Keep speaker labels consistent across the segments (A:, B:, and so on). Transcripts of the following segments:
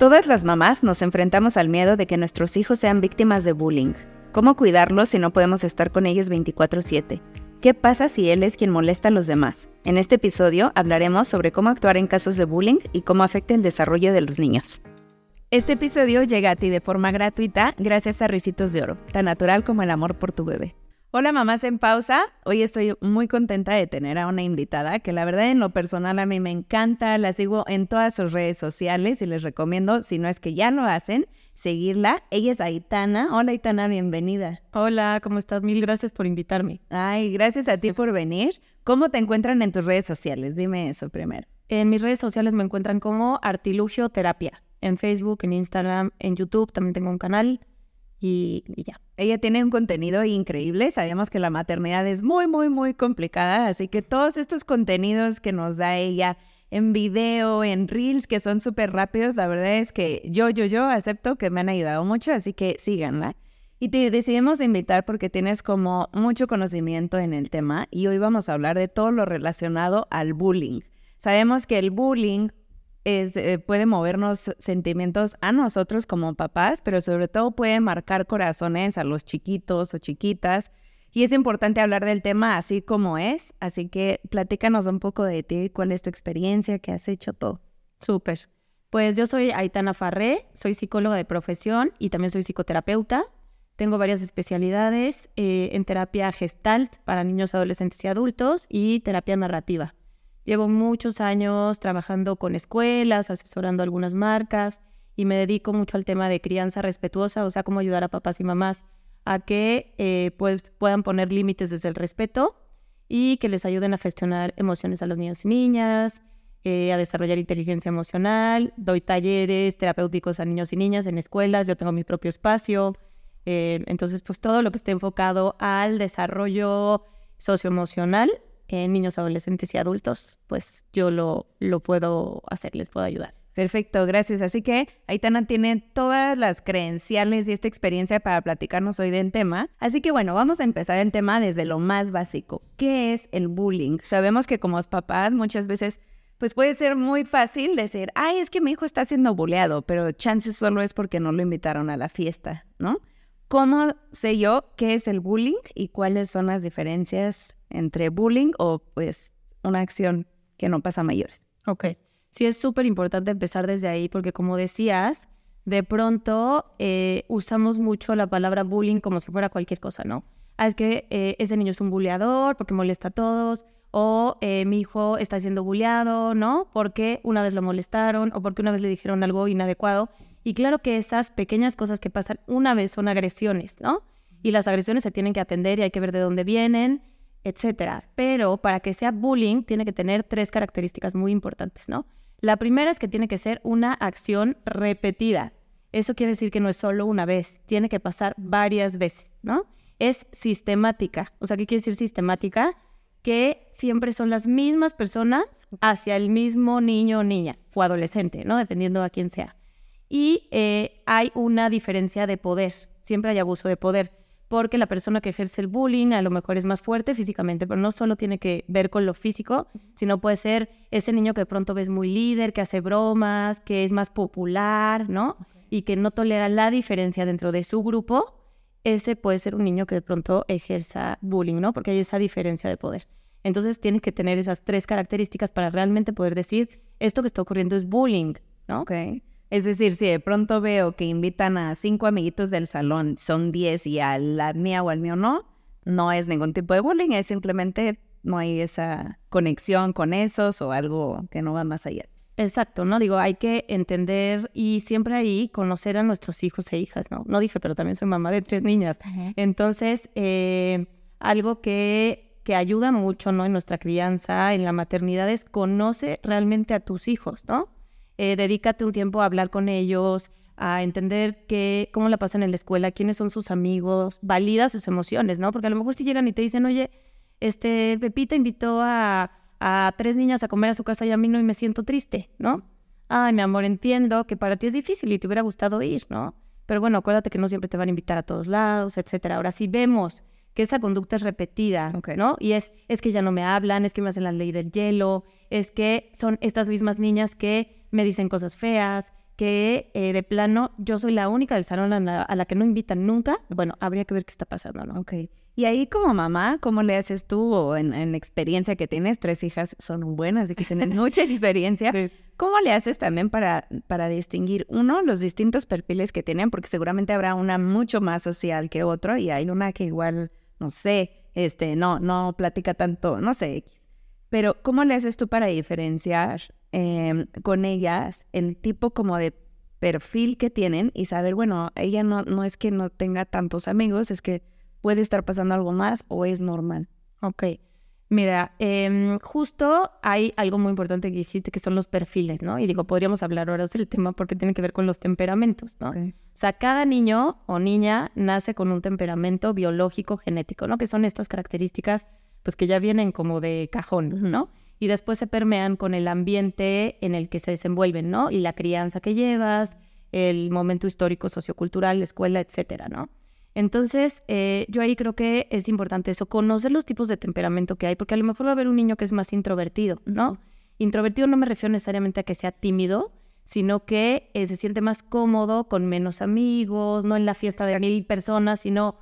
A: Todas las mamás nos enfrentamos al miedo de que nuestros hijos sean víctimas de bullying. ¿Cómo cuidarlos si no podemos estar con ellos 24/7? ¿Qué pasa si él es quien molesta a los demás? En este episodio hablaremos sobre cómo actuar en casos de bullying y cómo afecta el desarrollo de los niños. Este episodio llega a ti de forma gratuita gracias a Ricitos de Oro, tan natural como el amor por tu bebé. Hola mamás en pausa, hoy estoy muy contenta de tener a una invitada que la verdad en lo personal a mí me encanta, la sigo en todas sus redes sociales y les recomiendo, si no es que ya lo hacen, seguirla. Ella es Aitana. Hola Aitana, bienvenida.
B: Hola, ¿cómo estás? Mil gracias por invitarme.
A: Ay, gracias a ti por venir. ¿Cómo te encuentran en tus redes sociales? Dime eso primero.
B: En mis redes sociales me encuentran como Artilugio Terapia. En Facebook, en Instagram, en YouTube también tengo un canal y, ya.
A: Ella tiene un contenido increíble. Sabemos que la maternidad es muy, muy, muy complicada, así que todos estos contenidos que nos da ella en video, en reels, que son súper rápidos, la verdad es que yo, yo, yo acepto que me han ayudado mucho, así que síganla. Y te decidimos invitar porque tienes como mucho conocimiento en el tema y hoy vamos a hablar de todo lo relacionado al bullying. Sabemos que el bullying es, eh, puede movernos sentimientos a nosotros como papás, pero sobre todo puede marcar corazones a los chiquitos o chiquitas. Y es importante hablar del tema así como es, así que platícanos un poco de ti, cuál es tu experiencia, qué has hecho todo.
B: Súper. Pues yo soy Aitana Farré, soy psicóloga de profesión y también soy psicoterapeuta. Tengo varias especialidades eh, en terapia gestalt para niños, adolescentes y adultos y terapia narrativa. Llevo muchos años trabajando con escuelas, asesorando algunas marcas y me dedico mucho al tema de crianza respetuosa, o sea, cómo ayudar a papás y mamás a que eh, pues, puedan poner límites desde el respeto y que les ayuden a gestionar emociones a los niños y niñas, eh, a desarrollar inteligencia emocional. Doy talleres terapéuticos a niños y niñas en escuelas, yo tengo mi propio espacio. Eh, entonces, pues todo lo que esté enfocado al desarrollo socioemocional en niños, adolescentes y adultos, pues yo lo, lo puedo hacer, les puedo ayudar.
A: Perfecto, gracias. Así que Aitana tiene todas las credenciales y esta experiencia para platicarnos hoy del tema. Así que bueno, vamos a empezar el tema desde lo más básico. ¿Qué es el bullying? Sabemos que como papás muchas veces pues puede ser muy fácil decir, ay, es que mi hijo está siendo bulleado, pero chances solo es porque no lo invitaron a la fiesta, ¿no? ¿Cómo sé yo qué es el bullying y cuáles son las diferencias entre bullying o pues una acción que no pasa a mayores.
B: Ok. Sí, es súper importante empezar desde ahí porque como decías, de pronto eh, usamos mucho la palabra bullying como si fuera cualquier cosa, ¿no? Ah, es que eh, ese niño es un bulleador porque molesta a todos, o eh, mi hijo está siendo bulleado, ¿no? Porque una vez lo molestaron o porque una vez le dijeron algo inadecuado. Y claro que esas pequeñas cosas que pasan una vez son agresiones, ¿no? Y las agresiones se tienen que atender y hay que ver de dónde vienen etcétera. Pero para que sea bullying tiene que tener tres características muy importantes, ¿no? La primera es que tiene que ser una acción repetida. Eso quiere decir que no es solo una vez, tiene que pasar varias veces, ¿no? Es sistemática. O sea, ¿qué quiere decir sistemática? Que siempre son las mismas personas hacia el mismo niño o niña o adolescente, ¿no? Dependiendo a quién sea. Y eh, hay una diferencia de poder, siempre hay abuso de poder porque la persona que ejerce el bullying a lo mejor es más fuerte físicamente, pero no solo tiene que ver con lo físico, sino puede ser ese niño que de pronto ves muy líder, que hace bromas, que es más popular, ¿no? Y que no tolera la diferencia dentro de su grupo, ese puede ser un niño que de pronto ejerza bullying, ¿no? Porque hay esa diferencia de poder. Entonces tienes que tener esas tres características para realmente poder decir, esto que está ocurriendo es bullying, ¿no?
A: Okay. Es decir, si de pronto veo que invitan a cinco amiguitos del salón, son diez y a la mía o al mío no, no es ningún tipo de bullying, es simplemente no hay esa conexión con esos o algo que no va más allá.
B: Exacto, ¿no? Digo, hay que entender y siempre ahí conocer a nuestros hijos e hijas, ¿no? No dije, pero también soy mamá de tres niñas. Entonces, eh, algo que, que ayuda mucho, ¿no? En nuestra crianza, en la maternidad, es conoce realmente a tus hijos, ¿no? Eh, dedícate un tiempo a hablar con ellos, a entender qué, cómo la pasan en la escuela, quiénes son sus amigos, valida sus emociones, ¿no? Porque a lo mejor si llegan y te dicen, oye, este, Pepita invitó a, a tres niñas a comer a su casa y a mí no y me siento triste, ¿no? Ay, mi amor, entiendo que para ti es difícil y te hubiera gustado ir, ¿no? Pero bueno, acuérdate que no siempre te van a invitar a todos lados, etcétera. Ahora, si vemos que esa conducta es repetida, ¿no? Y es, es que ya no me hablan, es que me hacen la ley del hielo, es que son estas mismas niñas que me dicen cosas feas, que eh, de plano yo soy la única del salón a la, a la que no invitan nunca, bueno, habría que ver qué está pasando, ¿no?
A: Ok. Y ahí como mamá, ¿cómo le haces tú o en, en la experiencia que tienes? Tres hijas son buenas y que tienen mucha experiencia. ¿Cómo le haces también para, para distinguir, uno, los distintos perfiles que tienen? Porque seguramente habrá una mucho más social que otro y hay una que igual, no sé, este, no, no platica tanto, no sé. Pero ¿cómo le haces tú para diferenciar em, con ellas el tipo como de perfil que tienen y saber, bueno, ella no, no es que no tenga tantos amigos, es que puede estar pasando algo más o es normal.
B: Ok. Mira, em, justo hay algo muy importante que dijiste que son los perfiles, ¿no? Y digo, podríamos hablar ahora del tema porque tiene que ver con los temperamentos, ¿no? O sea, cada niño o niña nace con un temperamento biológico genético, ¿no? Que son estas características, pues que ya vienen como de cajón, ¿no? Y después se permean con el ambiente en el que se desenvuelven, ¿no? Y la crianza que llevas, el momento histórico, sociocultural, la escuela, etcétera, ¿no? Entonces, eh, yo ahí creo que es importante eso, conocer los tipos de temperamento que hay, porque a lo mejor va a haber un niño que es más introvertido, ¿no? Introvertido no me refiero necesariamente a que sea tímido, sino que eh, se siente más cómodo con menos amigos, no en la fiesta de mil personas, sino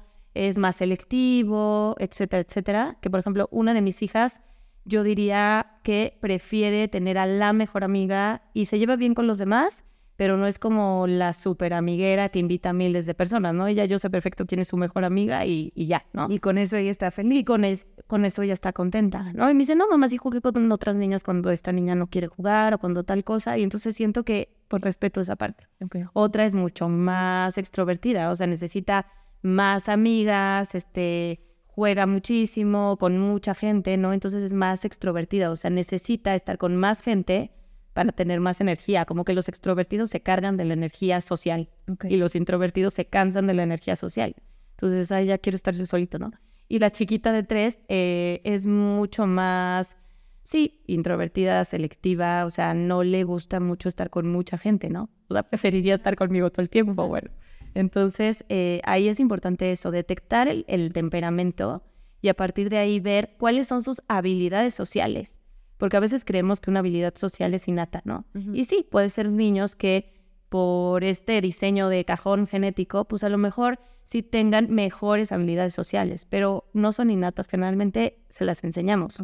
B: es más selectivo, etcétera, etcétera. Que por ejemplo, una de mis hijas, yo diría que prefiere tener a la mejor amiga y se lleva bien con los demás, pero no es como la super amiguera que invita a miles de personas, ¿no? Ella yo sé perfecto quién es su mejor amiga y, ya, ¿no?
A: Y con eso ella está feliz.
B: Y con, con eso ella está contenta, ¿no? Y me dice, no, mamá, sí jugué con otras niñas cuando esta niña no quiere jugar o cuando tal cosa, y entonces siento que por respeto esa parte. Otra es mucho más extrovertida, o sea, necesita más amigas, este juega muchísimo con mucha gente, ¿no? Entonces es más extrovertida, o sea, necesita estar con más gente para tener más energía, como que los extrovertidos se cargan de la energía social y los introvertidos se cansan de la energía social. Entonces, ahí ya quiero estar yo solito, ¿no? Y la chiquita de tres eh, es mucho más, sí, introvertida, selectiva, o sea, no le gusta mucho estar con mucha gente, ¿no? O sea, preferiría estar conmigo todo el tiempo, bueno. Entonces, eh, ahí es importante eso, detectar el temperamento y a partir de ahí ver cuáles son sus habilidades sociales porque a veces creemos que una habilidad social es innata, ¿no? Y sí, puede ser niños que por este diseño de cajón genético, pues a lo mejor sí tengan mejores habilidades sociales, pero no son innatas, generalmente se las enseñamos,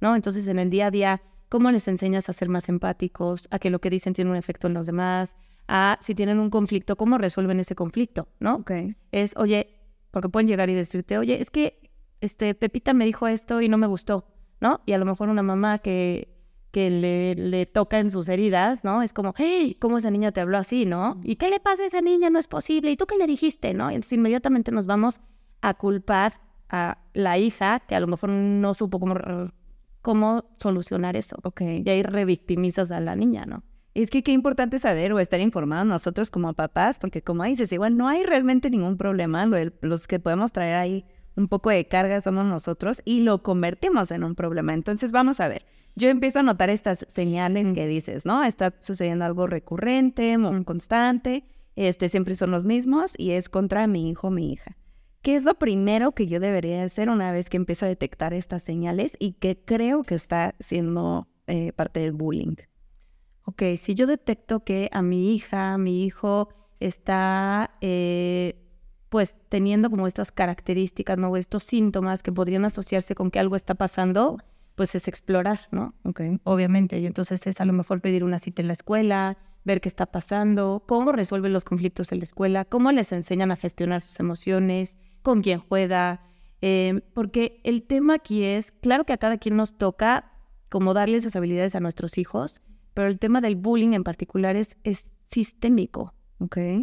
B: ¿no? Entonces en el día a día, ¿cómo les enseñas a ser más empáticos, a que lo que dicen tiene un efecto en los demás, a si tienen un conflicto, cómo resuelven ese conflicto, ¿no? Es, oye, porque pueden llegar y decirte, oye, es que este Pepita me dijo esto y no me gustó. ¿no? Y a lo mejor una mamá que, que le, le toca en sus heridas, ¿no? Es como, hey, ¿cómo esa niña te habló así, no? ¿Y qué le pasa a esa niña? No es posible. ¿Y tú qué le dijiste, no? Y entonces inmediatamente nos vamos a culpar a la hija que a lo mejor no supo cómo, cómo solucionar eso.
A: Okay.
B: Y ahí revictimizas a la niña, ¿no?
A: Es que qué importante saber o estar informados nosotros como papás, porque como dices, igual no hay realmente ningún problema, los que podemos traer ahí un poco de carga somos nosotros y lo convertimos en un problema. Entonces vamos a ver, yo empiezo a notar estas señales que dices, ¿no? Está sucediendo algo recurrente, muy constante, este, siempre son los mismos y es contra mi hijo mi hija. ¿Qué es lo primero que yo debería hacer una vez que empiezo a detectar estas señales y que creo que está siendo eh, parte del bullying?
B: Ok, si yo detecto que a mi hija, a mi hijo está eh, pues teniendo como estas características, ¿no? Estos síntomas que podrían asociarse con que algo está pasando, pues es explorar, ¿no?
A: Ok.
B: Obviamente. Y entonces es a lo mejor pedir una cita en la escuela, ver qué está pasando, cómo resuelven los conflictos en la escuela, cómo les enseñan a gestionar sus emociones, con quién juega. Em, porque el tema aquí es, claro que a cada quien nos toca como darle esas habilidades a nuestros hijos, pero el tema del bullying en particular es, es sistémico.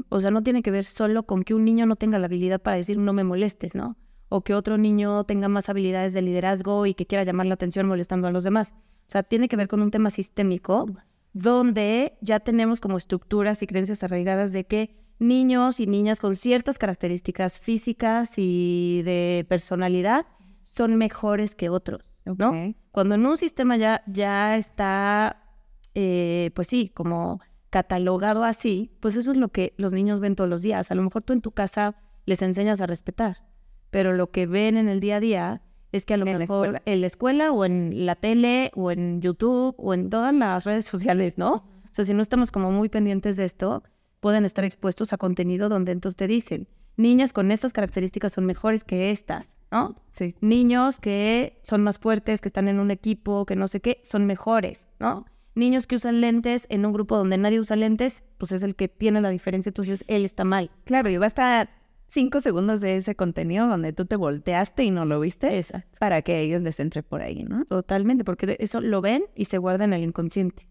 B: O sea, no tiene que ver solo con que un niño no tenga la habilidad para decir no me molestes, ¿no? O que otro niño tenga más habilidades de liderazgo y que quiera llamar la atención molestando a los demás. O sea, tiene que ver con un tema sistémico donde ya tenemos como estructuras y creencias arraigadas de que niños y niñas con ciertas características físicas y de personalidad son mejores que otros, ¿no? Cuando en un sistema ya, ya está, eh, pues sí, como catalogado así, pues eso es lo que los niños ven todos los días. A lo mejor tú en tu casa les enseñas a respetar, pero lo que ven en el día a día es que a lo mejor en la escuela o en la tele o en YouTube o en todas las redes sociales, ¿no? O sea, si no estamos como muy pendientes de esto, pueden estar expuestos a contenido donde entonces te dicen, niñas con estas características son mejores que estas, ¿no?
A: Sí.
B: Niños que son más fuertes, que están en un equipo, que no sé qué, son mejores, ¿no? Niños que usan lentes en un grupo donde nadie usa lentes, pues es el que tiene la diferencia, entonces él está mal.
A: Claro, y basta cinco segundos de ese contenido donde tú te volteaste y no lo viste
B: Exacto.
A: para que ellos les entre por ahí, ¿no?
B: Totalmente, porque eso lo ven y se guarda en el inconsciente.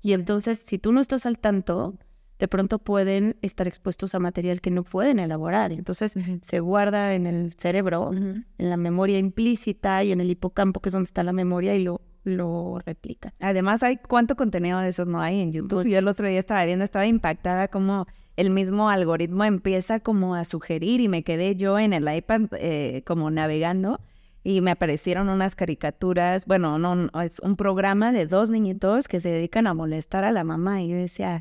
B: Y entonces, si tú no estás al tanto, de pronto pueden estar expuestos a material que no pueden elaborar. Entonces, se guarda en el cerebro, en la memoria implícita y en el hipocampo, que es donde está la memoria, y lo, lo replica.
A: Además, hay cuánto contenido de esos no hay en YouTube. Yo el otro día estaba viendo, estaba impactada como el mismo algoritmo empieza como a sugerir y me quedé yo en el iPad eh, como navegando y me aparecieron unas caricaturas, bueno, no, no, es un programa de dos niñitos que se dedican a molestar a la mamá y yo decía,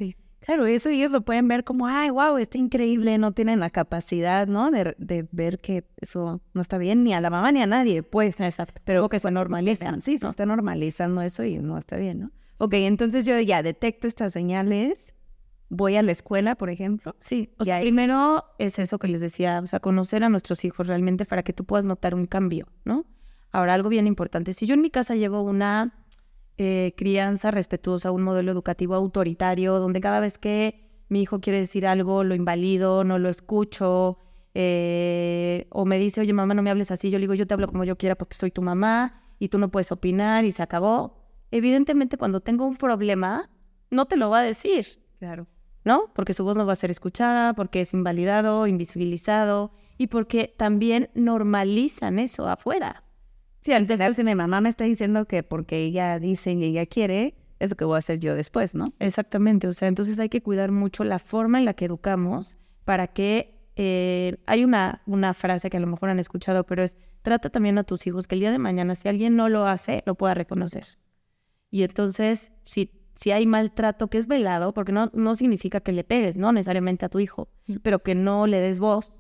A: claro, eso ellos lo pueden ver como, ay, wow, está increíble, no tienen la capacidad, ¿no? De, de ver que eso no está bien ni a la mamá ni a nadie, pues.
B: Exacto.
A: Pero
B: que se normaliza.
A: Sí, se está normalizando eso y no está bien, ¿no? Ok, entonces yo ya detecto estas señales, voy a la escuela, por ejemplo.
B: Sí, o sea,
A: ahí-
B: primero es eso que les decía, o sea, conocer a nuestros hijos realmente para que tú puedas notar un cambio, ¿no? Ahora, algo bien importante, si yo en mi casa llevo una eh, crianza respetuosa, un modelo educativo autoritario, donde cada vez que mi hijo quiere decir algo, lo invalido, no lo escucho, eh, o me dice, oye, mamá, no me hables así, yo le digo, yo te hablo como yo quiera porque soy tu mamá y tú no puedes opinar y se acabó. Evidentemente, cuando tengo un problema, no te lo va a decir.
A: Claro.
B: ¿no? Porque su voz no va a ser escuchada, porque es invalidado, invisibilizado y porque también normalizan eso afuera.
A: Sí, al final, si mi mamá me está diciendo que porque ella dice y ella quiere, es lo que voy a hacer yo después, ¿no?
B: Exactamente, o sea, entonces hay que cuidar mucho la forma en la que educamos para que eh, hay una, una frase que a lo mejor han escuchado, pero es trata también a tus hijos que el día de mañana si alguien no lo hace, lo pueda reconocer. Y entonces, si, si hay maltrato que es velado, porque no, no significa que le pegues, no necesariamente a tu hijo, pero que no le des voz,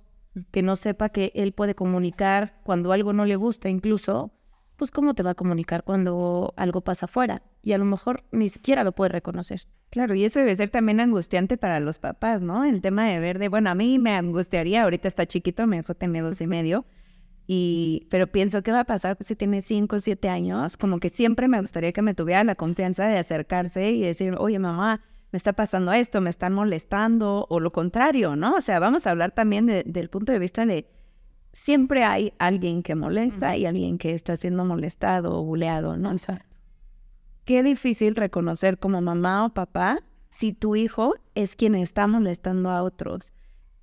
B: que no sepa que él puede comunicar cuando algo no le gusta, incluso, pues cómo te va a comunicar cuando algo pasa afuera. Y a lo mejor ni siquiera lo puede reconocer.
A: Claro, y eso debe ser también angustiante para los papás, ¿no? El tema de ver de, bueno, a mí me angustiaría, ahorita está chiquito, mi hijo tiene dos y medio, y, pero pienso, ¿qué va a pasar si tiene cinco o siete años? Como que siempre me gustaría que me tuviera la confianza de acercarse y decir, oye, mamá, me está pasando esto, me están molestando, o lo contrario, ¿no? O sea, vamos a hablar también de- del punto de vista de, siempre hay alguien que molesta y alguien que está siendo molestado o buleado, ¿no? Qué difícil reconocer como mamá o papá si tu hijo es quien está molestando a otros.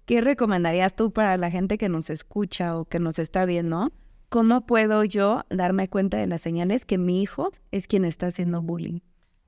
A: ¿Qué recomendarías tú para la gente que nos escucha o que nos está viendo? ¿Cómo puedo yo darme cuenta de las señales que mi hijo es quien está haciendo bullying?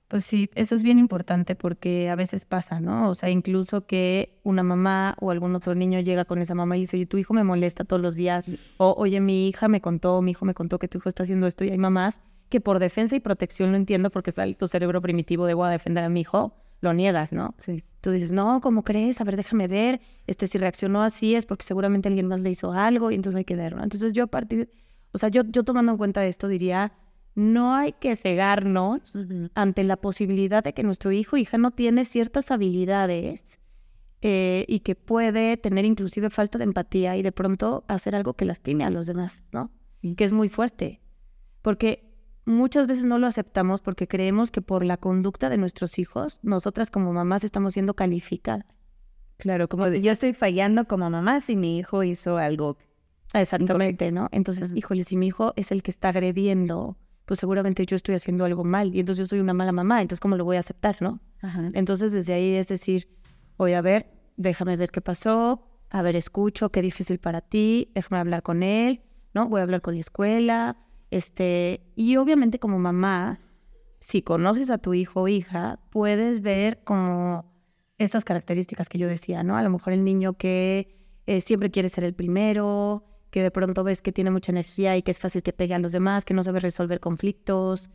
B: Pues sí, eso es bien importante porque a veces pasa, ¿no? O sea, incluso que una mamá o algún otro niño llega con esa mamá y dice, oye, tu hijo me molesta todos los días. O, oye, mi hija me contó, mi hijo me contó que tu hijo está haciendo esto. Y hay mamás que por defensa y protección lo entiendo porque está tu cerebro primitivo de voy a defender a mi hijo, lo niegas, ¿no?
A: Sí.
B: Tú dices, no, ¿cómo crees? A ver, déjame ver. Este, si reaccionó así es porque seguramente alguien más le hizo algo y entonces hay que ver, ¿no? Entonces yo a partir, o sea, yo, yo tomando en cuenta esto diría, no hay que cegarnos ante la posibilidad de que nuestro hijo o hija no tiene ciertas habilidades eh, y que puede tener inclusive falta de empatía y de pronto hacer algo que lastime a los demás, ¿no? Que es muy fuerte. Porque muchas veces no lo aceptamos porque creemos que por la conducta de nuestros hijos, nosotras como mamás estamos siendo calificadas.
A: Claro, como yo estoy fallando como mamá si mi hijo hizo algo.
B: Exactamente, ¿no? Entonces, híjole, si mi hijo es el que está agrediendo, pues seguramente yo estoy haciendo algo mal y entonces yo soy una mala mamá, entonces ¿cómo lo voy a aceptar, no? Entonces, desde ahí es decir, oye, a ver, déjame ver qué pasó, a ver, escucho, qué difícil para ti, déjame hablar con él, ¿no? Voy a hablar con la escuela, este, y obviamente como mamá, si conoces a tu hijo o hija, puedes ver como estas características que yo decía, ¿no? A lo mejor el niño que eh, siempre quiere ser el primero, que de pronto ves que tiene mucha energía y que es fácil que pegue a los demás, que no sabe resolver conflictos,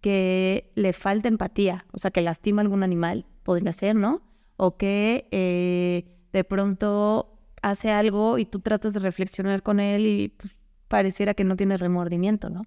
B: que le falta empatía, o sea, que lastima a algún animal, podría ser, ¿no? O que eh, de pronto hace algo y tú tratas de reflexionar con él y pues, pareciera que no tiene remordimiento, ¿no?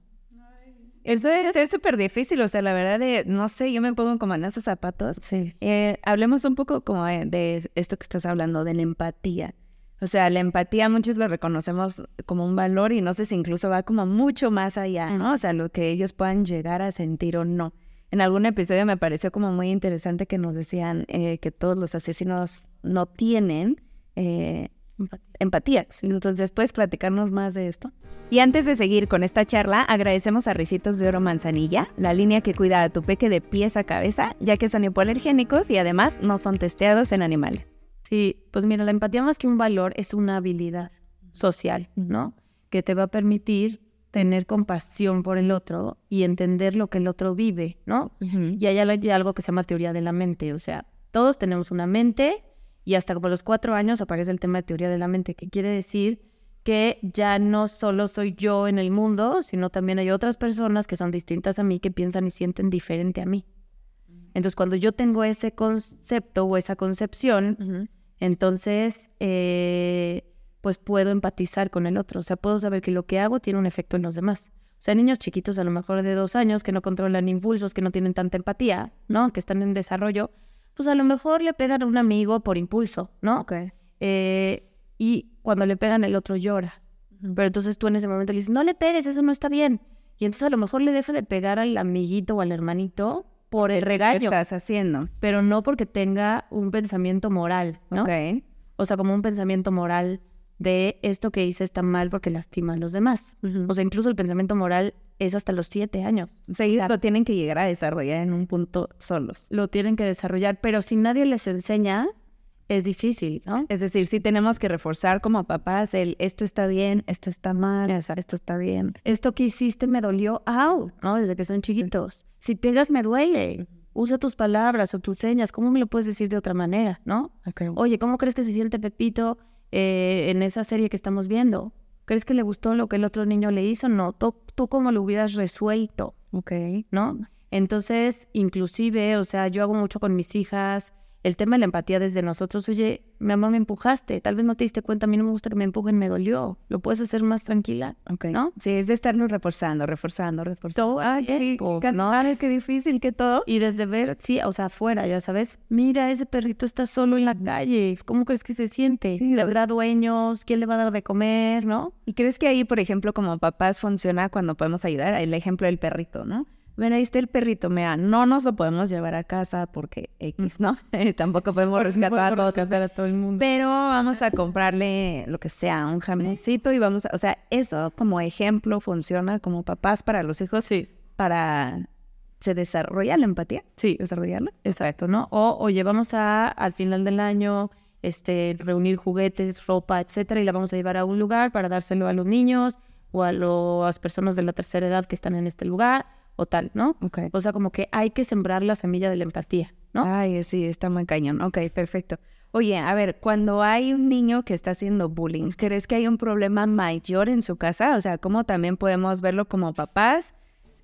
A: Eso debe ser súper difícil, o sea, la verdad de, no sé, yo me pongo como en esos zapatos.
B: Sí.
A: Eh, hablemos un poco como de, de esto que estás hablando, de la empatía. O sea, la empatía muchos lo reconocemos como un valor y no sé si incluso va como mucho más allá, ¿no? O sea, lo que ellos puedan llegar a sentir o no. En algún episodio me pareció como muy interesante que nos decían eh, que todos los asesinos no tienen eh, empatía. Entonces, ¿puedes platicarnos más de esto? Y antes de seguir con esta charla, agradecemos a Ricitos de Oro Manzanilla, la línea que cuida a tu peque de pies a cabeza, ya que son hipoalergénicos y además no son testeados en animales.
B: Sí, pues mira, la empatía más que un valor es una habilidad social, ¿no? Que te va a permitir tener compasión por el otro y entender lo que el otro vive, ¿no? Y hay algo que se llama teoría de la mente, o sea, todos tenemos una mente y hasta por los cuatro años aparece el tema de teoría de la mente, que quiere decir que ya no solo soy yo en el mundo, sino también hay otras personas que son distintas a mí, que piensan y sienten diferente a mí. Entonces, cuando yo tengo ese concepto o esa concepción, entonces, eh, pues puedo empatizar con el otro. O sea, puedo saber que lo que hago tiene un efecto en los demás. O sea, niños chiquitos, a lo mejor de dos años, que no controlan impulsos, que no tienen tanta empatía, ¿no? Que están en desarrollo, pues a lo mejor le pegan a un amigo por impulso, ¿no?
A: Ok.
B: Eh, y cuando le pegan, el otro llora. Pero entonces tú en ese momento le dices, no le pegues, eso no está bien. Y entonces a lo mejor le deja de pegar al amiguito o al hermanito por el
A: ¿Qué
B: regaño,
A: estás haciendo?
B: pero no porque tenga un pensamiento moral, ¿no?
A: Ok.
B: O sea, como un pensamiento moral de esto que hice está mal porque lastima a los demás. O sea, incluso el pensamiento moral es hasta los siete años.
A: O sea, ellos lo tienen que llegar a desarrollar en un punto solos.
B: Lo tienen que desarrollar, pero si nadie les enseña, es difícil, ¿no?
A: Es decir, sí tenemos que reforzar como papás el esto está bien, esto está mal, esto está bien.
B: Esto que hiciste me dolió, au, ¿no? Desde que son chiquitos. Si pegas, me duele. Usa tus palabras o tus señas. ¿Cómo me lo puedes decir de otra manera, no? Oye, ¿cómo crees que se siente Pepito eh, en esa serie que estamos viendo? ¿Crees que le gustó lo que el otro niño le hizo? No, tú, tú cómo lo hubieras resuelto,
A: Ok.
B: ¿no? Entonces, inclusive, o sea, yo hago mucho con mis hijas el tema de la empatía desde nosotros. Oye, mi amor, me empujaste, tal vez no te diste cuenta, a mí no me gusta que me empujen, me dolió. ¿Lo puedes hacer más tranquila?
A: Ok.
B: ¿No?
A: Sí, es de estarnos reforzando, reforzando, reforzando.
B: Todo
A: Ay, qué, qué
B: ¿no?
A: qué difícil, que todo.
B: Y desde ver, sí, o sea, afuera, ya sabes, mira, ese perrito está solo en la calle, ¿cómo crees que se siente?
A: Sí,
B: ¿Le da dueños? ¿Quién le va a dar de comer? ¿No?
A: ¿Y crees que ahí, por ejemplo, como papás funciona cuando podemos ayudar? El ejemplo del perrito, ¿no? Bueno, ahí está el perrito, mira, no nos lo podemos llevar a casa porque X, ¿no? Tampoco podemos rescatar a todo el mundo. Pero vamos a comprarle lo que sea, un jamoncito y vamos a, o sea, eso como ejemplo funciona como papás para los hijos,
B: Sí.
A: para se desarrolla la empatía,
B: Sí,
A: desarrollarla.
B: exacto, ¿no? O, oye, vamos a, al final del año, este, reunir juguetes, ropa, etcétera, y la vamos a llevar a un lugar para dárselo a los niños o a las personas de la tercera edad que están en este lugar o tal, ¿no?
A: Ok.
B: O sea, como que hay que sembrar la semilla de la empatía, ¿no?
A: Ay, sí, está muy cañón. Ok, perfecto. Oye, a ver, cuando hay un niño que está haciendo bullying, ¿crees que hay un problema mayor en su casa? O sea, ¿cómo también podemos verlo como papás?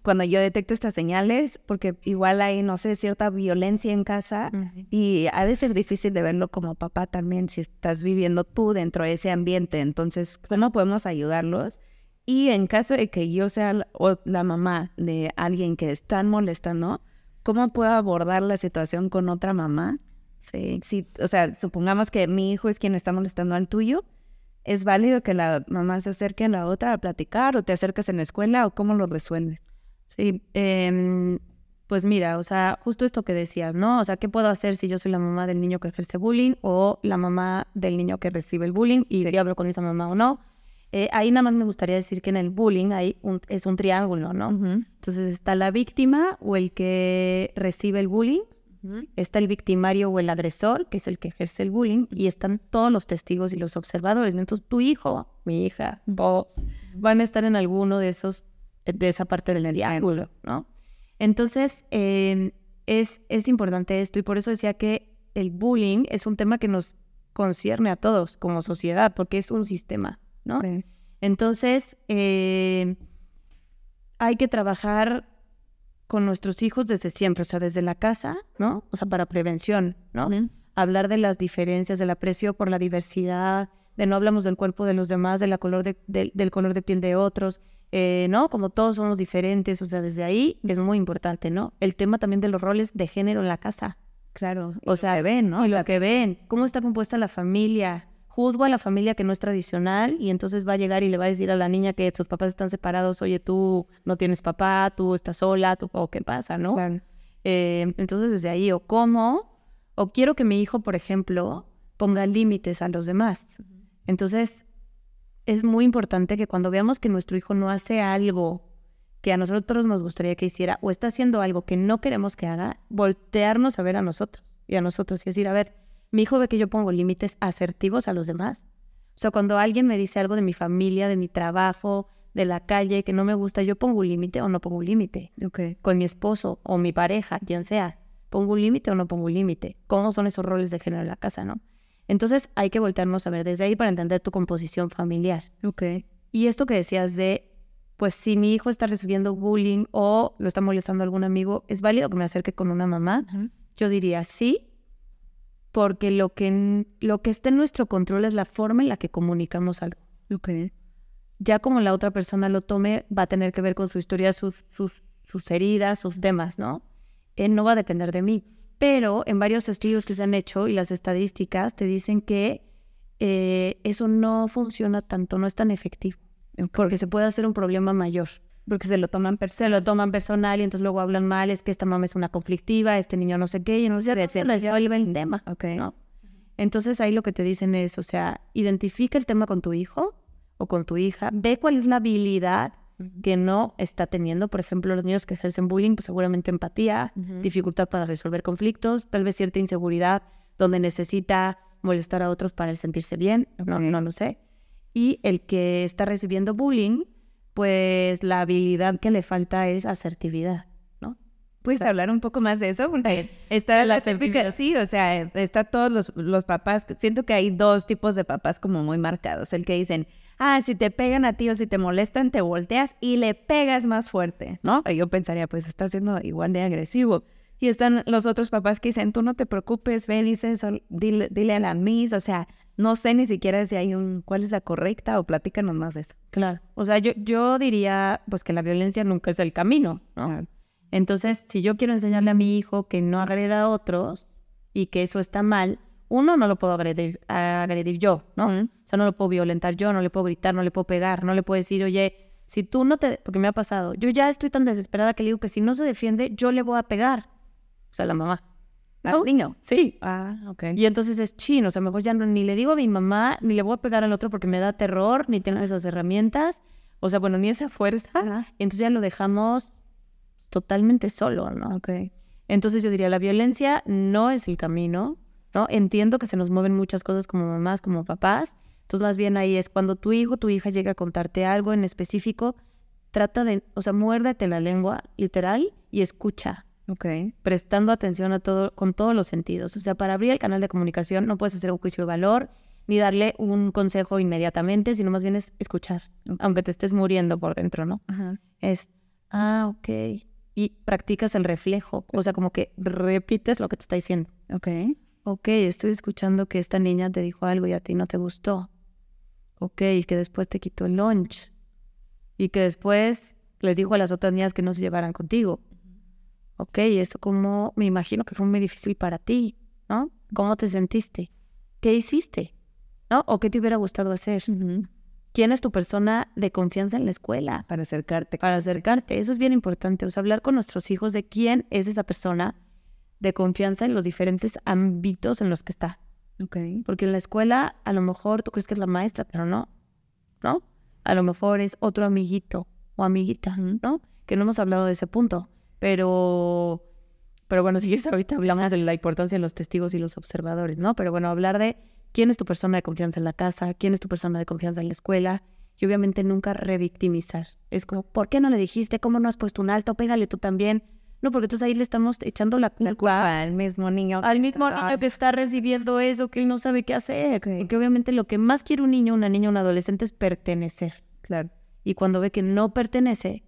A: Cuando yo detecto estas señales, porque igual hay, no sé, cierta violencia en casa y ha de ser difícil de verlo como papá también si estás viviendo tú dentro de ese ambiente. Entonces, ¿cómo podemos ayudarlos? Y en caso de que yo sea la, o la mamá de alguien que están molestando, ¿cómo puedo abordar la situación con otra mamá? Sí, sí, o sea, supongamos que mi hijo es quien está molestando al tuyo. ¿Es válido que la mamá se acerque a la otra a platicar o te acercas en la escuela o cómo lo resuelves?
B: Sí, em, pues mira, o sea, justo esto que decías, ¿no? O sea, ¿qué puedo hacer si yo soy la mamá del niño que ejerce bullying o la mamá del niño que recibe el bullying y si hablo con esa mamá o no? Eh, ahí nada más me gustaría decir que en el bullying hay un, es un triángulo, ¿no? Entonces está la víctima o el que recibe el bullying, está el victimario o el agresor, que es el que ejerce el bullying, y están todos los testigos y los observadores. Entonces tu hijo, mi hija, vos, van a estar en alguno de esos, de esa parte del triángulo, ¿no? Entonces, eh, es, es importante esto y por eso decía que el bullying es un tema que nos concierne a todos como sociedad, porque es un sistema, ¿no? Entonces, eh, hay que trabajar con nuestros hijos desde siempre, o sea, desde la casa, ¿no? O sea, para prevención, ¿no? Hablar de las diferencias, del aprecio por la diversidad, de no hablamos del cuerpo de los demás, de la color de- del- del color de piel de otros, Eh, ¿No? Como todos somos diferentes, o sea, desde ahí es muy importante, ¿no? El tema también de los roles de género en la casa.
A: Claro.
B: O sea, ven, ¿no? Y lo que ven, cómo está compuesta la familia. Juzgo a la familia que no es tradicional y entonces va a llegar y le va a decir a la niña que sus papás están separados, oye, tú no tienes papá, tú estás sola, tú, o qué pasa, ¿no?
A: Claro.
B: Eh, entonces desde ahí, o cómo, o quiero que mi hijo, por ejemplo, ponga límites a los demás. Entonces, es muy importante que cuando veamos que nuestro hijo no hace algo que a nosotros nos gustaría que hiciera o está haciendo algo que no queremos que haga, voltearnos a ver a nosotros y a nosotros y decir, a ver, mi hijo ve que yo pongo límites asertivos a los demás. O sea, cuando alguien me dice algo de mi familia, de mi trabajo, de la calle, que no me gusta, yo pongo un límite o no pongo un límite.
A: Ok.
B: Con mi esposo o mi pareja, quien sea, pongo un límite o no pongo un límite. ¿Cómo son esos roles de género en la casa, no? Entonces hay que voltearnos a ver desde ahí para entender tu composición familiar.
A: Ok.
B: Y esto que decías de, pues si mi hijo está recibiendo bullying o lo está molestando algún amigo, ¿es válido que me acerque con una mamá? Yo diría sí, porque lo que, lo que está en nuestro control es la forma en la que comunicamos algo. Ya como la otra persona lo tome, va a tener que ver con su historia, sus, sus, sus heridas, sus temas, ¿no? Él no va a depender de mí. Pero en varios estudios que se han hecho y las estadísticas te dicen que eh, eso no funciona tanto, no es tan efectivo, porque se puede hacer un problema mayor.
A: Porque se lo toman
B: Se lo toman personal y entonces luego hablan mal, es que esta mamá es una conflictiva, este niño no sé qué, y no se resuelve el tema.
A: Ok.
B: ¿no? Entonces ahí lo que te dicen es, o sea, identifica el tema con tu hijo o con tu hija, ve cuál es la habilidad que no está teniendo. Por ejemplo, los niños que ejercen bullying, pues seguramente empatía,
A: Ujú.
B: dificultad para resolver conflictos, tal vez cierta inseguridad donde necesita molestar a otros para él sentirse bien, no,
A: Ok.
B: no lo sé. Y el que está recibiendo bullying, pues la habilidad que le falta es asertividad, ¿no?
A: ¿Puedes hablar un poco más de eso? Porque está
B: La
A: típica, sí, o sea, está todos los, los papás, siento que hay dos tipos de papás como muy marcados, el que dicen, ah, si te pegan a ti o si te molestan, te volteas y le pegas más fuerte, ¿no? Y yo pensaría, pues está siendo igual de agresivo. Y están los otros papás que dicen, tú no te preocupes, ve, dice eso, dile, dile a la Miss, o sea, no sé ni siquiera si hay un, cuál es la correcta o platícanos más de eso.
B: Claro. O sea, yo, yo diría pues que la violencia nunca es el camino, ¿no? Entonces, si yo quiero enseñarle a mi hijo que no agreda a otros y que eso está mal, uno no lo puedo agredir, agredir yo, ¿no? O sea, no lo puedo violentar yo, no le puedo gritar, no le puedo pegar, no le puedo decir, oye, si tú no te... Porque me ha pasado, yo ya estoy tan desesperada que le digo que si no se defiende, yo le voy a pegar. O sea, la mamá.
A: ¿Al niño?
B: Sí.
A: Ah, ok.
B: Y entonces es chino, o sea, mejor ya no, ni le digo a mi mamá, ni le voy a pegar al otro porque me da terror, ni tengo esas herramientas, o sea, bueno, ni esa fuerza.
A: Ajá.
B: Y entonces ya lo dejamos totalmente solo, ¿no?
A: Ok.
B: Entonces yo diría, la violencia no es el camino, ¿no? Entiendo que se nos mueven muchas cosas como mamás, como papás. Entonces más bien ahí es cuando tu hijo, tu hija llega a contarte algo en específico, trata de, o sea, muérdete la lengua, literal, y escucha
A: Ok.
B: prestando atención a todo, con todos los sentidos. O sea, para abrir el canal de comunicación no puedes hacer un juicio de valor ni darle un consejo inmediatamente, sino más bien es escuchar, aunque te estés muriendo por dentro, ¿no?
A: Ajá.
B: Es, ah, ok. Y practicas el reflejo, o sea, como que repites lo que te está diciendo.
A: Ok.
B: Ok, estoy escuchando que esta niña te dijo algo y a ti no te gustó. Ok, y que después te quitó el lunch. Y que después les dijo a las otras niñas que no se llevaran contigo. Ok, eso como me imagino que fue muy difícil para ti, ¿no? ¿Cómo te sentiste? ¿Qué hiciste? ¿No? ¿O qué te hubiera gustado hacer? ¿Quién es tu persona de confianza en la escuela?
A: Para acercarte.
B: Para acercarte. Eso es bien importante. O sea, hablar con nuestros hijos de quién es esa persona de confianza en los diferentes ámbitos en los que está.
A: Ok.
B: Porque en la escuela a lo mejor tú crees que es la maestra, pero no, ¿no? A lo mejor es otro amiguito o amiguita, ¿no? Que no hemos hablado de ese punto, pero, pero bueno, si quieres ahorita hablamos de la importancia de los testigos y los observadores, ¿no? Pero bueno, hablar de quién es tu persona de confianza en la casa, quién es tu persona de confianza en la escuela y obviamente nunca revictimizar. Es como, ¿por qué no le dijiste? ¿Cómo no has puesto un alto? Pégale tú también. No, porque entonces ahí le estamos echando la culpa
A: Al mismo niño.
B: al mismo niño que está recibiendo eso, que él no sabe qué hacer. Porque obviamente lo que más quiere un niño, una niña, un adolescente es pertenecer.
A: Claro.
B: Y cuando ve que no pertenece,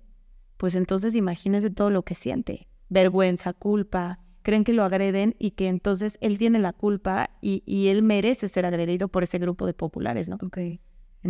B: pues entonces imagínese todo lo que siente. Vergüenza, culpa, creen que lo agreden y que entonces él tiene la culpa y, y él merece ser agredido por ese grupo de populares, ¿no?
A: Ok.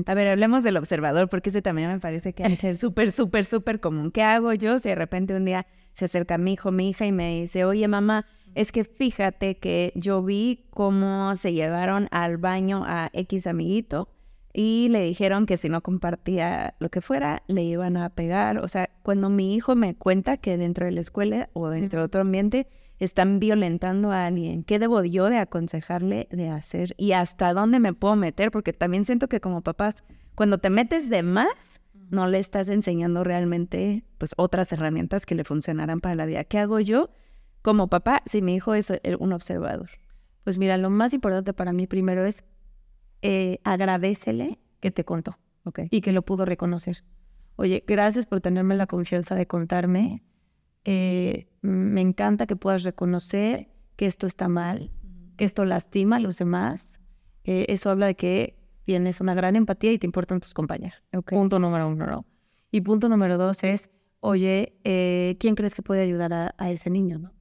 A: A ver, hablemos del observador, porque ese también me parece que es súper, súper, súper común. ¿Qué hago yo si de repente un día se acerca mi hijo, mi hija y me dice, oye mamá, es que fíjate que yo vi cómo se llevaron al baño a X amiguito y le dijeron que si no compartía lo que fuera, le iban a pegar. O sea, cuando mi hijo me cuenta que dentro de la escuela o dentro de otro ambiente están violentando a alguien, ¿qué debo yo de aconsejarle de hacer? ¿Y hasta dónde me puedo meter? Porque también siento que como papás, cuando te metes de más, no le estás enseñando realmente pues otras herramientas que le funcionarán para la vida. ¿Qué hago yo como papá si mi hijo es eh, un observador?
B: Pues mira, lo más importante para mí primero es eh, agradecele que te contó y que lo pudo reconocer. Oye, gracias por tenerme la confianza de contarme. Eh, me encanta que puedas reconocer que esto está mal, que esto lastima a los demás. Eh, eso habla de que tienes una gran empatía y te importan tus compañeros. Punto número uno. Y punto número dos es, oye, ¿quién crees que puede ayudar a, a, ese niño? ¿no?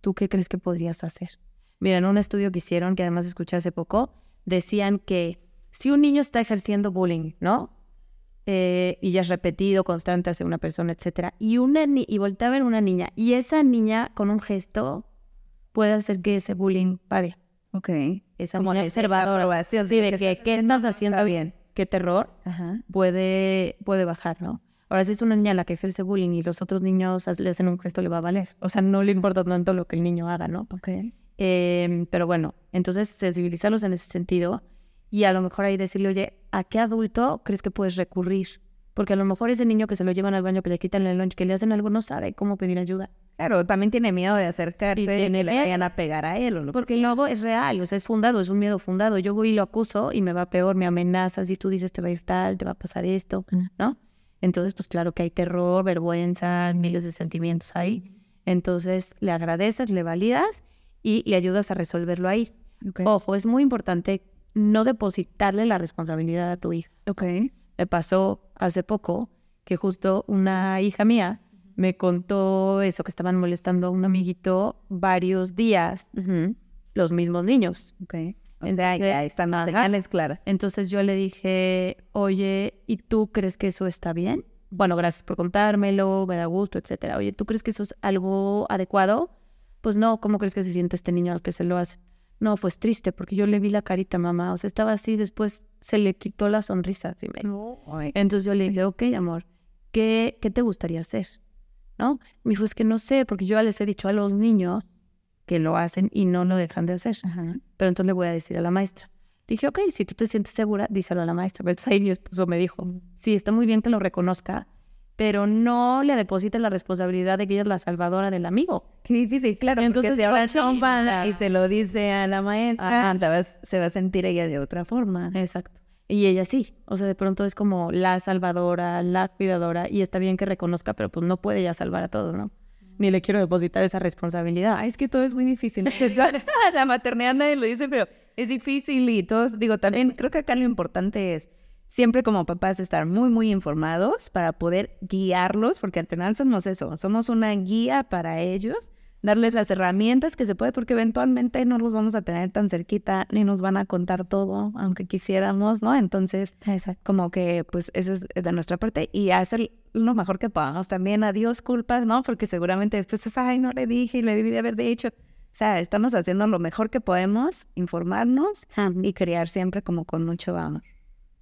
B: ¿Tú qué crees que podrías hacer? Mira, en un estudio que hicieron, que además escuché hace poco, decían que si un niño está ejerciendo bullying, ¿no? Eh, y ya es repetido, constante hacia una persona, etcétera, y, una y voltea a ver una niña, y esa niña con un gesto puede hacer que ese bullying pare.
A: Ok.
B: Esa niña observadora. Sí, de que, ¿qué estás haciendo bien? ¿Qué terror? Puede, puede bajar, ¿no? Ahora, si es una niña la que ejerce bullying y los otros niños le hacen un gesto, le va a valer. O sea, no le importa tanto lo que el niño haga, ¿no?
A: Ok.
B: Em, pero bueno, entonces sensibilizarlos en ese sentido y a lo mejor ahí decirle, oye, ¿a qué adulto crees que puedes recurrir? Porque a lo mejor ese niño que se lo llevan al baño, que le quitan el lunch, que le hacen algo, no sabe cómo pedir ayuda.
A: Claro, también tiene miedo de acercarse y, le vayan a pegar a él. O lo
B: porque luego es real, o sea, es fundado, es un miedo fundado. Yo voy y lo acuso y me va peor, me amenazas y tú dices te va a ir tal, te va a pasar esto, ¿no? Entonces, pues claro que hay terror, vergüenza, miles de sentimientos ahí. Entonces, le agradeces, le validas y le ayudas a resolverlo ahí. Ojo, es muy importante no depositarle la responsabilidad a tu hija.
A: Okay.
B: Me pasó hace poco que justo una hija mía me contó eso, que estaban molestando a un amiguito varios días, los mismos niños.
A: Okay. Entonces, ahí están las claras.
B: Entonces yo le dije, oye, ¿y tú crees que eso está bien? Bueno, gracias por contármelo, me da gusto, etcétera. Oye, ¿tú crees que eso es algo adecuado? Pues no, ¿cómo crees que se siente este niño al que se lo hace? No, pues triste, porque yo le vi la carita, mamá. O sea, estaba así, después se le quitó la sonrisa. ¿sí me... Entonces yo le dije, ok, amor, ¿qué, ¿qué te gustaría hacer? ¿No? Me dijo, es que no sé, porque yo ya les he dicho a los niños que lo hacen y no lo dejan de hacer. Pero entonces le voy a decir a la maestra. Dije, ok, si tú te sientes segura, díselo a la maestra. Pero entonces ahí mi esposo me dijo, sí, está muy bien que lo reconozca, pero no le deposite la responsabilidad de que ella es la salvadora del amigo.
A: Qué difícil, claro. Entonces, si ahora chompa y se lo dice a la maestra, se va a sentir ella de otra forma.
B: Exacto. Y ella sí. O sea, de pronto es como la salvadora, la cuidadora, y está bien que reconozca, pero pues no puede ya salvar a todos, ¿no? Ni le quiero depositar esa responsabilidad.
A: es que todo es muy difícil. la maternidad nadie lo dice, pero es difícil y todos, digo, también creo que acá lo importante es siempre como papás estar muy, muy informados para poder guiarlos, porque al final somos eso, somos una guía para ellos, darles las herramientas que se puede, porque eventualmente no los vamos a tener tan cerquita, ni nos van a contar todo, aunque quisiéramos, ¿no? Entonces, como que, pues, eso es de nuestra parte y hacer lo mejor que podamos. También adiós culpas, ¿no? Porque seguramente después es, ay, no le dije y le debí de haber dicho. O sea, estamos haciendo lo mejor que podemos, informarnos y criar siempre como con mucho amor.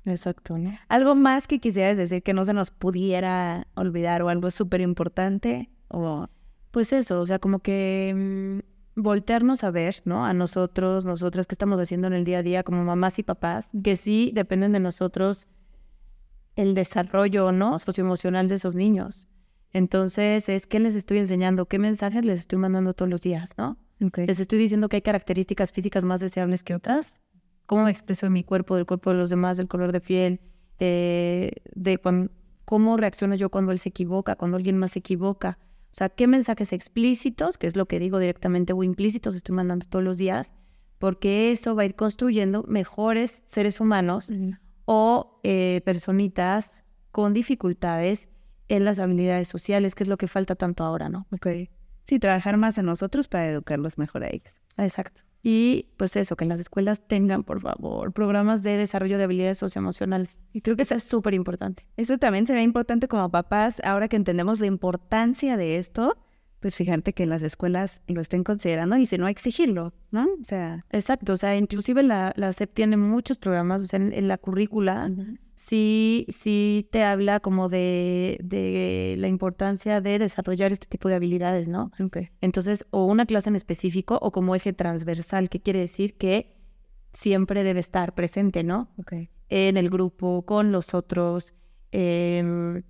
B: Exacto, ¿no?
A: ¿Algo más que quisieras decir que no se nos pudiera olvidar o algo súper importante? O...
B: Pues eso, o sea, como que mm, voltearnos a ver, ¿no? A nosotros, nosotras, qué estamos haciendo en el día a día como mamás y papás, que sí dependen de nosotros el desarrollo, ¿no? Socioemocional de esos niños. Entonces, es qué les estoy enseñando, qué mensajes les estoy mandando todos los días, ¿no? Les estoy diciendo que hay características físicas más deseables que otras cómo me expreso en mi cuerpo, del cuerpo de los demás, del color de piel, de, cómo reacciono yo cuando él se equivoca, cuando alguien más se equivoca. O sea, qué mensajes explícitos, que es lo que digo directamente, o implícitos estoy mandando todos los días, porque eso va a ir construyendo mejores seres humanos o eh, personitas con dificultades en las habilidades sociales, que es lo que falta tanto ahora, ¿no?
A: Ok. Sí, trabajar más en nosotros para educarlos mejor a ellos.
B: Exacto. Y pues eso, que las escuelas tengan, por favor, programas de desarrollo de habilidades socioemocionales. Y creo que eso es súper importante.
A: Eso también será importante como papás, ahora que entendemos la importancia de esto, pues fíjate que las escuelas lo estén considerando y si no, exigirlo, ¿no?
B: O sea... Exacto, o sea, inclusive la, la SEP tiene muchos programas, o sea, en, la currícula sí, sí te habla como de, de, la importancia de desarrollar este tipo de habilidades, ¿no? Entonces, o una clase en específico o como eje transversal, que quiere decir que siempre debe estar presente, ¿no? En el grupo, con los otros. Eh,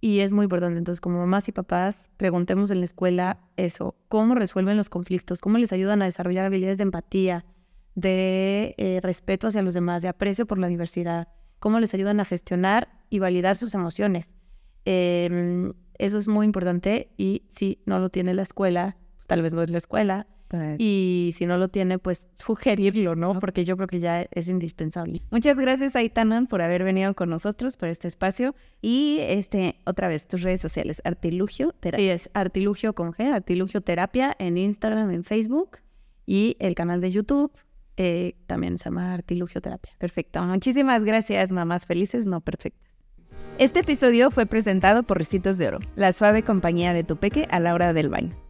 B: y es muy importante. Entonces, como mamás y papás, preguntemos en la escuela eso, cómo resuelven los conflictos, cómo les ayudan a desarrollar habilidades de empatía, de eh, respeto hacia los demás, de aprecio por la diversidad, cómo les ayudan a gestionar y validar sus emociones. Em, eso es muy importante y si no lo tiene la escuela, pues, tal vez no es la escuela, y si no lo tiene, pues sugerirlo, ¿no? Porque yo creo que ya es indispensable.
A: Muchas gracias, Aitanan, por haber venido con nosotros por este espacio. Y este, otra vez, tus redes sociales, Artilugio
B: Terapia. Sí, es Artilugio con G, Artilugio Terapia en Instagram, en Facebook y el canal de YouTube. Eh, también se llama Artilugio Terapia.
A: Perfecto. Muchísimas gracias, mamás felices, no perfectas. Este episodio fue presentado por Recitos de Oro, la suave compañía de tu peque a la hora del baño.